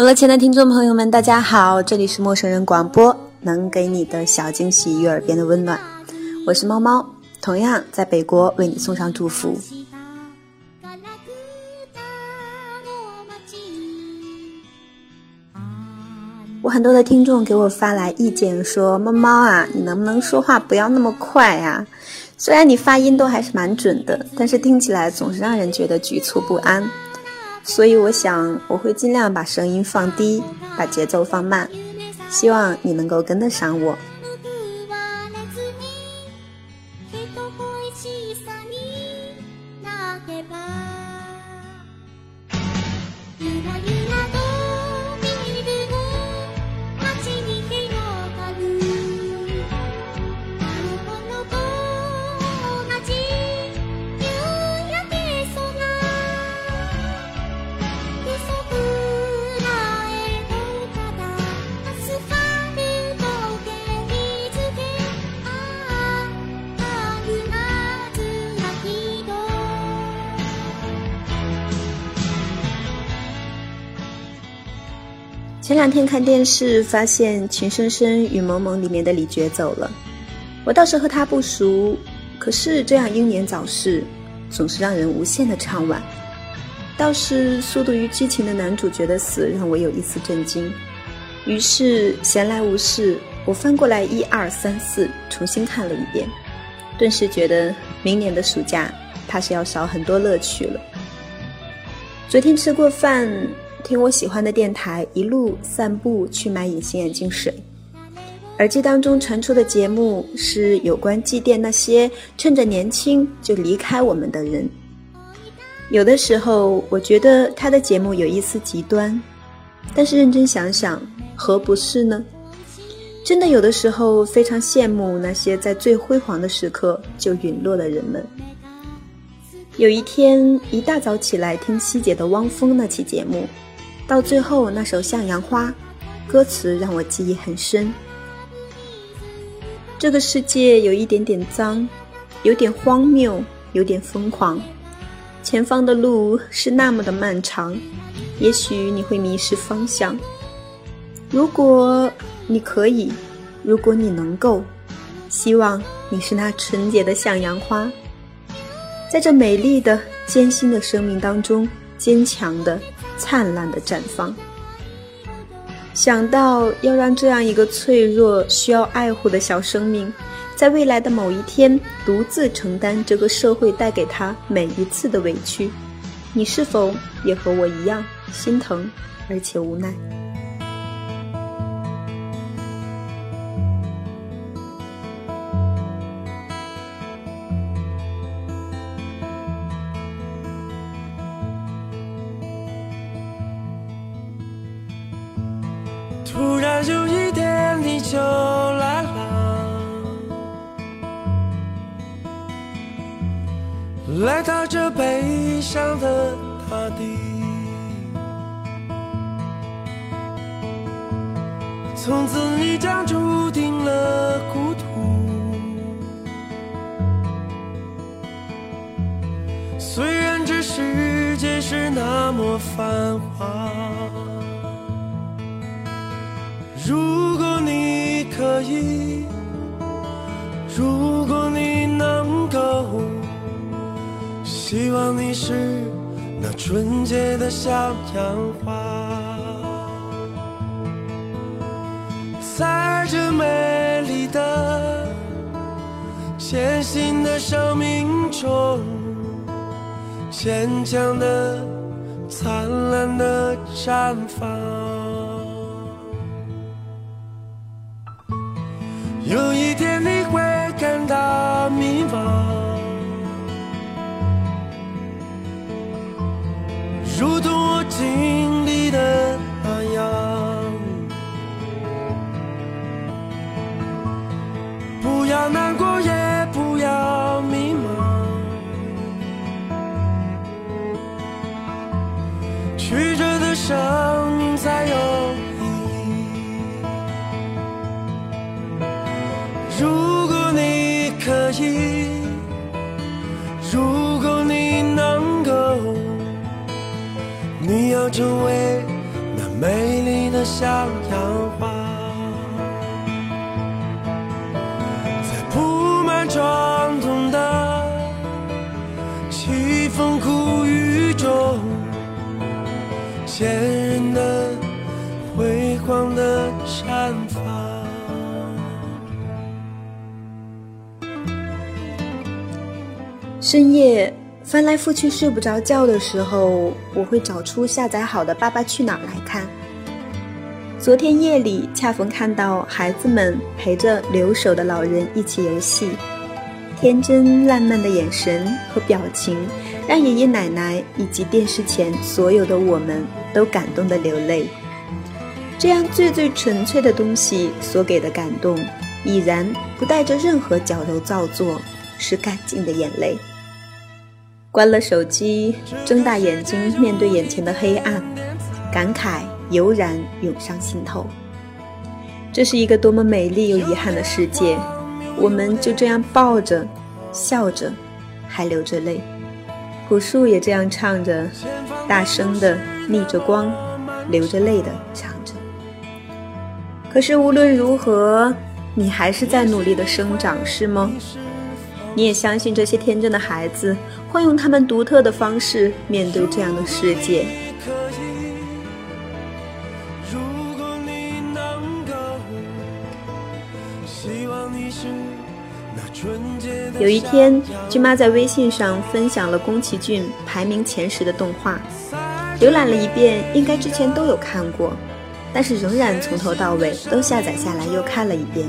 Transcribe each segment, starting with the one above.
好了，亲爱的听众朋友们，大家好，这里是陌生人广播，能给你的小惊喜与耳边的温暖，我是猫猫，同样在北国为你送上祝福。我很多的听众给我发来意见说，猫猫啊，你能不能说话不要那么快呀？虽然你发音都还是蛮准的，但是听起来总是让人觉得局促不安。所以我想，我会尽量把声音放低，把节奏放慢，希望你能够跟得上我。两天看电视，发现《情深深雨蒙蒙》里面的李珏走了。我倒是和他不熟，可是这样英年早逝，总是让人无限的怅惋。倒是《速度与激情》的男主角的死，让我有一丝震惊。于是闲来无事，我翻过来一二三四重新看了一遍，顿时觉得明年的暑假怕是要少很多乐趣了。昨天吃过饭。听我喜欢的电台，一路散步去买隐形眼镜水。耳机当中传出的节目是有关祭奠那些趁着年轻就离开我们的人。有的时候，我觉得他的节目有一丝极端，但是认真想想，何不是呢？真的有的时候非常羡慕那些在最辉煌的时刻就陨落的人们。有一天一大早起来听希姐的汪峰那期节目。到最后那首《向阳花》，歌词让我记忆很深。这个世界有一点点脏，有点荒谬，有点疯狂。前方的路是那么的漫长，也许你会迷失方向。如果你可以，如果你能够，希望你是那纯洁的向阳花，在这美丽的、艰辛的生命当中，坚强的。灿烂的绽放。想到要让这样一个脆弱、需要爱护的小生命，在未来的某一天独自承担这个社会带给他每一次的委屈，你是否也和我一样心疼，而且无奈？来到这悲伤的大地，从此你将注定了孤独。虽然这世界是那么繁华，如果你。可以，如果你，希望你是那纯洁的小阳花，在这美丽的、艰辛的生命中，坚强的、灿烂的绽放。有一天你如果你可以，如果你能够，你要成为那美丽的向阳花，在铺满伤痛的凄风苦雨中，深夜翻来覆去睡不着觉的时候，我会找出下载好的《爸爸去哪儿》来看。昨天夜里恰逢看到孩子们陪着留守的老人一起游戏，天真烂漫的眼神和表情，让爷爷奶奶以及电视前所有的我们都感动的流泪。这样最最纯粹的东西所给的感动，已然不带着任何矫揉造作，是干净的眼泪。关了手机，睁大眼睛面对眼前的黑暗，感慨油然涌上心头。这是一个多么美丽又遗憾的世界，我们就这样抱着，笑着，还流着泪。朴树也这样唱着，大声的逆着光，流着泪的唱着。可是无论如何，你还是在努力的生长，是吗？你也相信这些天真的孩子会用他们独特的方式面对这样的世界。有一天，君妈在微信上分享了宫崎骏排名前十的动画，浏览了一遍，应该之前都有看过，但是仍然从头到尾都下载下来又看了一遍，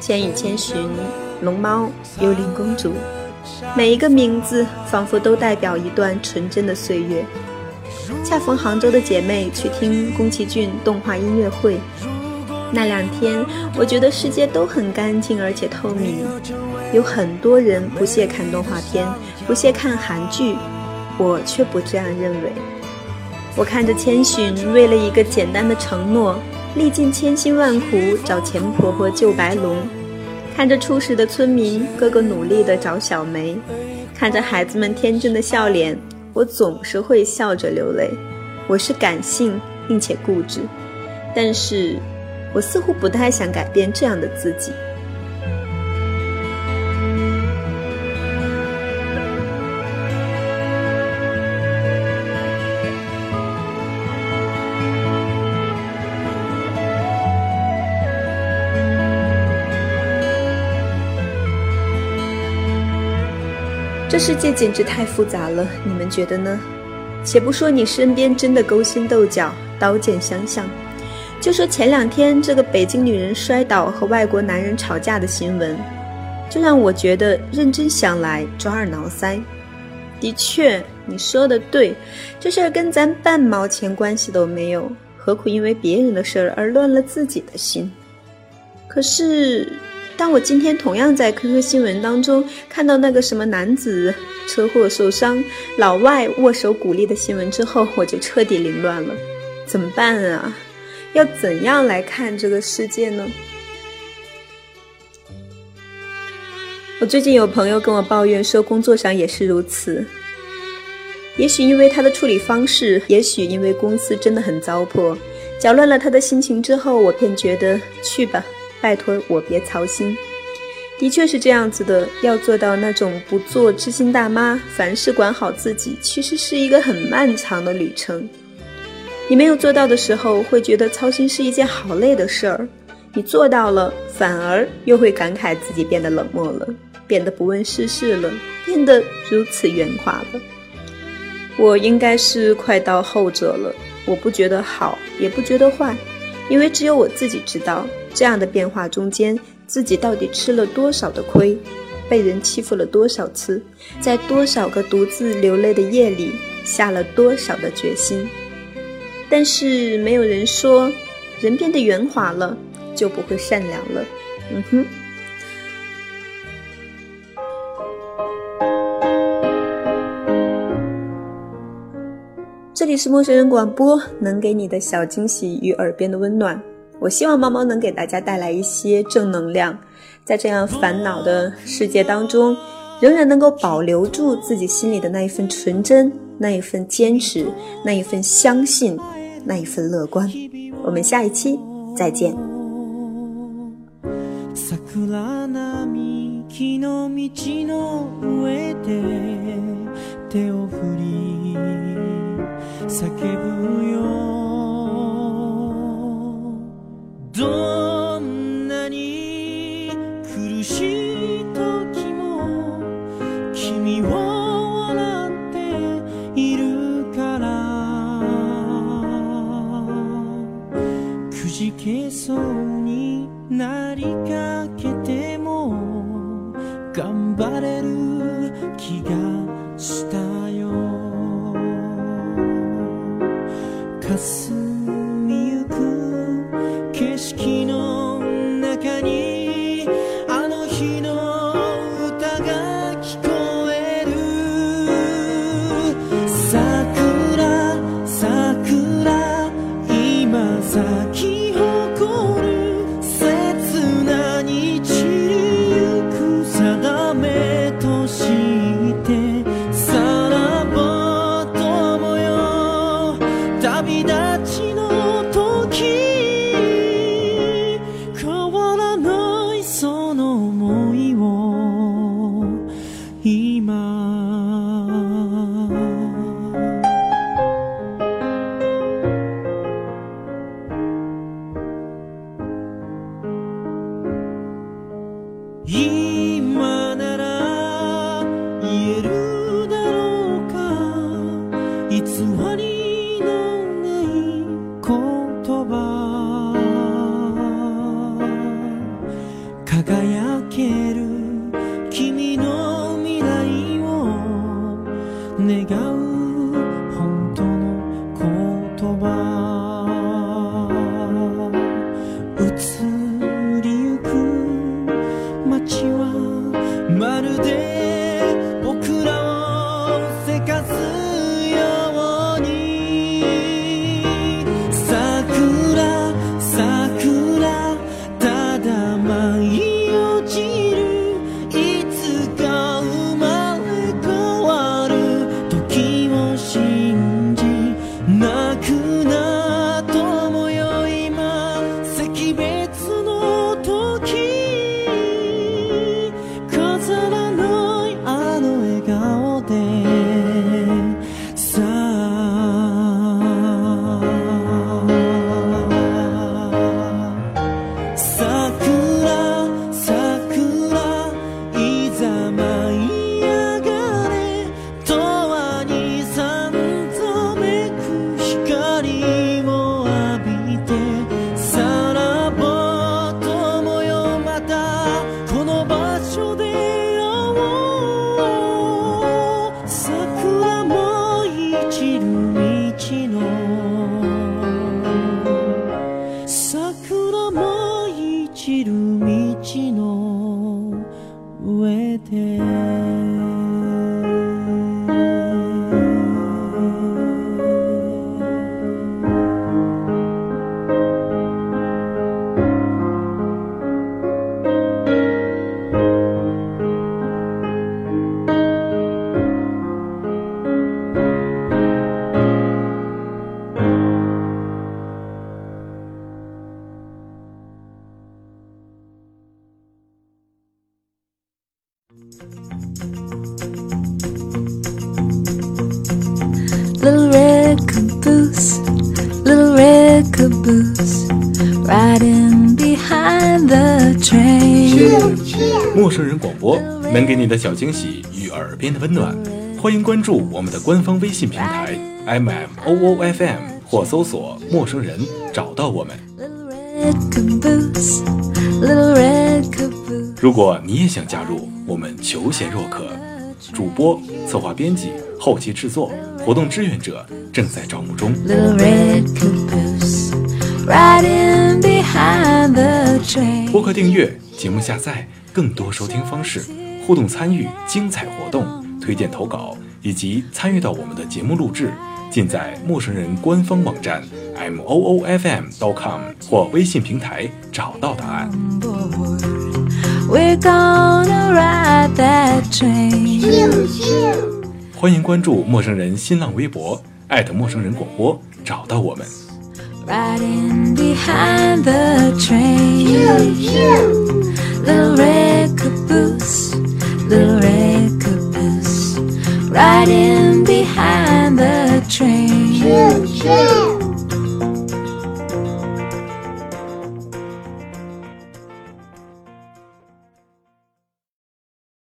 《千与千寻》。龙猫、幽灵公主，每一个名字仿佛都代表一段纯真的岁月。恰逢杭州的姐妹去听宫崎骏动画音乐会，那两天我觉得世界都很干净而且透明。有很多人不屑看动画片，不屑看韩剧，我却不这样认为。我看着千寻为了一个简单的承诺，历尽千辛万苦找钱婆婆救白龙。看着初识的村民个个努力的找小梅，看着孩子们天真的笑脸，我总是会笑着流泪。我是感性并且固执，但是我似乎不太想改变这样的自己。这世界简直太复杂了，你们觉得呢？且不说你身边真的勾心斗角、刀剑相向，就说前两天这个北京女人摔倒和外国男人吵架的新闻，就让我觉得认真想来抓耳挠腮。的确，你说的对，这事儿跟咱半毛钱关系都没有，何苦因为别人的事儿而乱了自己的心？可是。当我今天同样在 QQ 新闻当中看到那个什么男子车祸受伤，老外握手鼓励的新闻之后，我就彻底凌乱了。怎么办啊？要怎样来看这个世界呢？我最近有朋友跟我抱怨说，工作上也是如此。也许因为他的处理方式，也许因为公司真的很糟粕，搅乱了他的心情之后，我便觉得去吧。拜托我别操心，的确是这样子的。要做到那种不做知心大妈，凡事管好自己，其实是一个很漫长的旅程。你没有做到的时候，会觉得操心是一件好累的事儿；你做到了，反而又会感慨自己变得冷漠了，变得不问世事了，变得如此圆滑了。我应该是快到后者了，我不觉得好，也不觉得坏。因为只有我自己知道，这样的变化中间，自己到底吃了多少的亏，被人欺负了多少次，在多少个独自流泪的夜里，下了多少的决心。但是没有人说，人变得圆滑了，就不会善良了。嗯哼。这里是陌生人广播，能给你的小惊喜与耳边的温暖。我希望猫猫能给大家带来一些正能量，在这样烦恼的世界当中，仍然能够保留住自己心里的那一份纯真，那一份坚持，那一份相信，那一份乐观。我们下一期再见。叫ぶよ。上 Little red caboose, little red caboose, riding behind the train. 陌生人广播能给你的小惊喜与耳边的温暖，欢迎关注我们的官方微信平台 M M O O F M 或搜索“陌生人”找到我们。Little red caboose, little red caboose. 如果你也想加入，我们求贤若渴，主播、策划、编辑、后期制作、活动志愿者正在招募中。播客订阅、节目下载、更多收听方式、互动参与、精彩活动、推荐投稿以及参与到我们的节目录制，尽在陌生人官方网站 m o o f m dot com 或微信平台找到答案。we're gonna ride that train 欢迎关注陌生人新浪微博艾特陌生人广播找到我们 ride in behind the trees you you the red carpoose the red carpoose ride in behind the trees you you